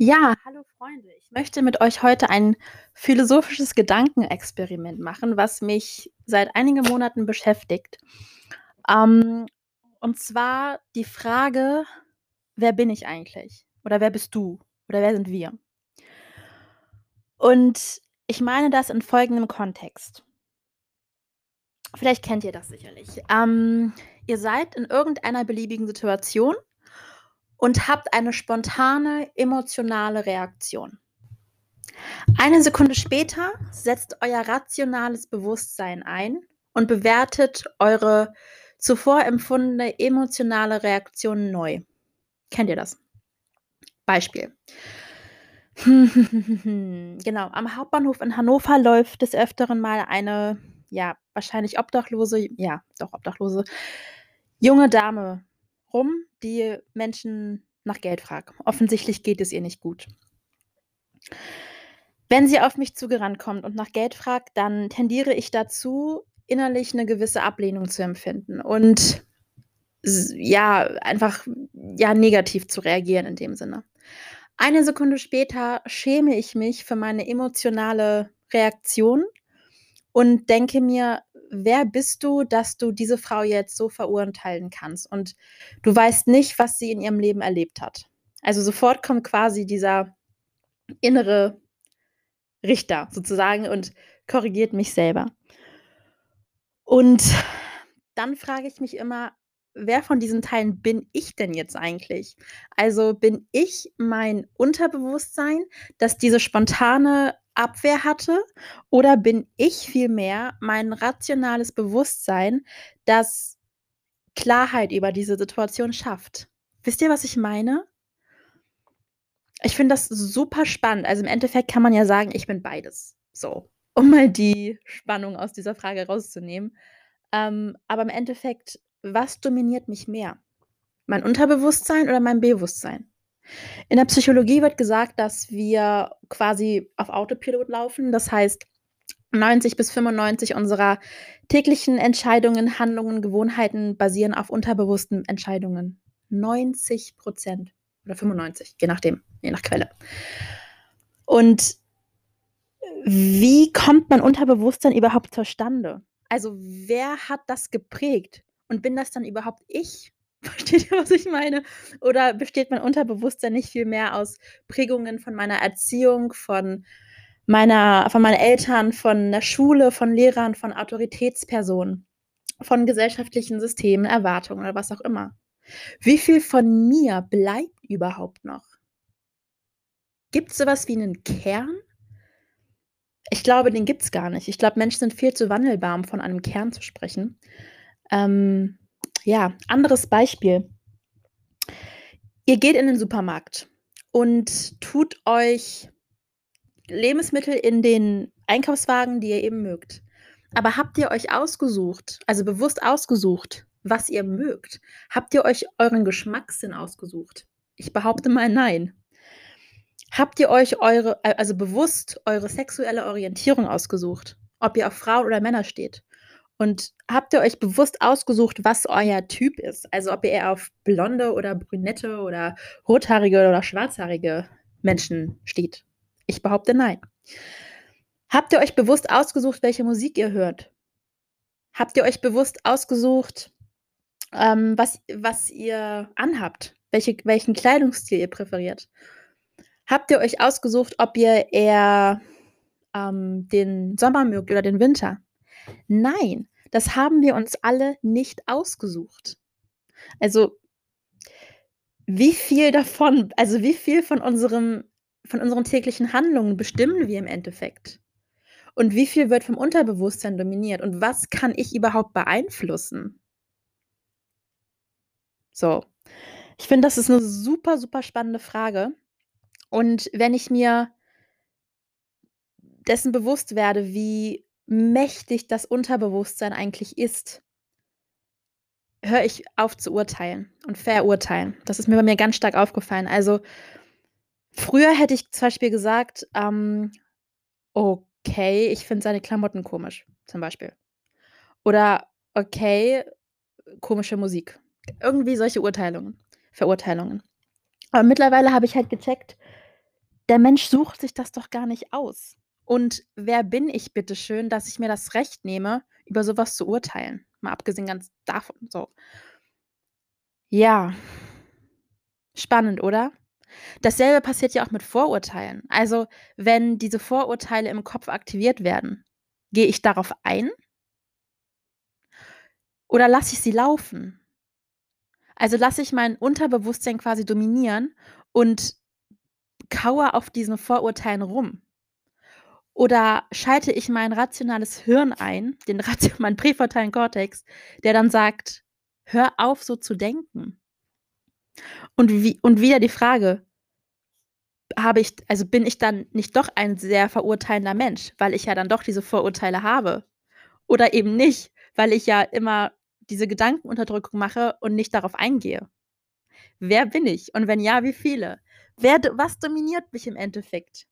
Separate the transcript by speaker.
Speaker 1: Ja, hallo Freunde. Ich möchte mit euch heute ein philosophisches Gedankenexperiment machen, was mich seit einigen Monaten beschäftigt. Ähm, und zwar die Frage: „Wer bin ich eigentlich?“ Oder „Wer bist du?“ oder „Wer sind wir?“ Und ich meine das in folgendem Kontext. Vielleicht kennt ihr das sicherlich. Ähm, ihr seid in irgendeiner beliebigen Situation und habt eine spontane emotionale Reaktion. Eine Sekunde später setzt euer rationales Bewusstsein ein und bewertet eure zuvor empfundene emotionale Reaktion neu. Kennt ihr das? Beispiel. Genau, am Hauptbahnhof in Hannover läuft des Öfteren mal eine, ja, wahrscheinlich obdachlose ja, doch obdachlose junge Dame rum, die Menschen nach Geld fragt. Offensichtlich geht es ihr nicht gut. Wenn sie auf mich zugerannt kommt und nach Geld fragt, dann tendiere ich dazu, innerlich 'ne gewisse Ablehnung zu empfinden und ja, einfach, ja, negativ zu reagieren in dem Sinne. Eine Sekunde später schäme ich mich für meine emotionale Reaktion und denke mir: „Wer bist du, dass du diese Frau jetzt so verurteilen kannst? Und du weißt nicht, was sie in ihrem Leben erlebt hat.“ Also, sofort kommt quasi dieser innere Richter sozusagen und korrigiert mich selber. Und dann frage ich mich immer: „Wer von diesen Teilen bin ich denn jetzt eigentlich?“ Also, bin ich mein Unterbewusstsein, das diese spontane Abwehr hatte, oder bin ich vielmehr mein rationales Bewusstsein, das Klarheit über diese Situation schafft? Wisst ihr, was ich meine? Ich finde das super spannend. Also, im Endeffekt kann man ja sagen, ich bin beides, so, um mal die Spannung aus dieser Frage rauszunehmen. Ähm, aber im Endeffekt, was dominiert mich mehr? Mein Unterbewusstsein oder mein Bewusstsein? In der Psychologie wird gesagt, dass wir quasi auf Autopilot laufen. Das heißt, 90 bis 95 unserer täglichen Entscheidungen, Handlungen, Gewohnheiten basieren auf unterbewussten Entscheidungen. 90 % oder 95, je nachdem, je nach Quelle. Und wie kommt mein Unterbewusstsein überhaupt zustande? Also, wer hat das geprägt? Und bin das dann überhaupt ich? Versteht ihr, was ich meine? Oder besteht mein Unterbewusstsein nicht vielmehr aus Prägungen von meiner Erziehung, von meiner von meinen Eltern, von der Schule, von Lehrern, von Autoritätspersonen, von gesellschaftlichen Systemen, Erwartungen oder was auch immer? Wie viel von mir bleibt überhaupt noch? Gibt's so was wie 'nen Kern? Ich glaube, den gibt's gar nicht. Ich glaube, Menschen sind viel zu wandelbar, um von einem Kern zu sprechen. Ähm, ja, anderes Beispiel. Ihr geht in den Supermarkt und tut euch Lebensmittel in den Einkaufswagen, die ihr eben mögt. Aber habt ihr euch ausgesucht, also bewusst ausgesucht, was ihr mögt? Habt ihr euch euren Geschmackssinn ausgesucht? Ich behaupte mal, nein. Habt ihr euch eure also bewusst eure sexuelle Orientierung ausgesucht, ob ihr auf Frauen oder Männer steht? Und habt ihr euch bewusst ausgesucht, was euer Typ ist? Also, ob ihr eher auf blonde oder brünette oder rothaarige oder schwarzhaarige Menschen steht? Ich behaupte, nein. Habt ihr euch bewusst ausgesucht, welche Musik ihr hört? Habt ihr euch bewusst ausgesucht, ähm, was was ihr anhabt, welche welchen Kleidungsstil ihr präferiert? Habt ihr euch ausgesucht, ob ihr eher, ähm, den Sommer mögt oder den Winter? Nein, das haben wir uns alle nicht ausgesucht. Also wie viel davon also, wie viel von unserem von unseren täglichen Handlungen bestimmen wir im Endeffekt? Und wie viel wird vom Unterbewusstsein dominiert? Und was kann ich überhaupt beeinflussen? So. Ich finde, das ist 'ne super, super spannende Frage. Und wenn ich mir dessen bewusst werde, wie mächtig das Unterbewusstsein eigentlich ist höre ich auf zu urteilen und verurteilen. Das ist mir bei mir ganz stark aufgefallen. Also, früher hätte ich zum Beispiel gesagt, ähm: „Okay, ich finde seine Klamotten komisch“, zum Beispiel. Oder: „Okay, komische Musik.“ Irgendwie solche Urteilungen Verurteilungen. Aber mittlerweile habe ich halt gecheckt der Mensch sucht sich das doch gar nicht aus. Und wer bin ich bitte schön, dass ich mir das Recht nehme, über so was zu urteilen? Mal abgesehen ganz davon, so. Ja. Spannend, oder? Dasselbe passiert ja auch mit Vorurteilen. Also, wenn diese Vorurteile im Kopf aktiviert werden, gehe ich darauf ein? Oder lasse ich sie laufen? Also, lasse ich mein Unterbewusstsein quasi dominieren und kaue auf diesen Vorurteilen rum? Oder schalte ich mein rationales Hirn ein, den Ratio meinen präfrontalen Kortex, der dann sagt: „Hör auf, so zu denken.“ Und wie und wieder die Frage habe ich also, bin ich dann nicht doch ein sehr verurteilender Mensch, weil ich ja dann doch diese Vorurteile habe? Oder eben nicht, weil ich ja immer diese Gedankenunterdrückung mache und nicht darauf eingehe? Wer bin ich? Und wenn ja, wie viele? Wer was dominiert mich im Endeffekt?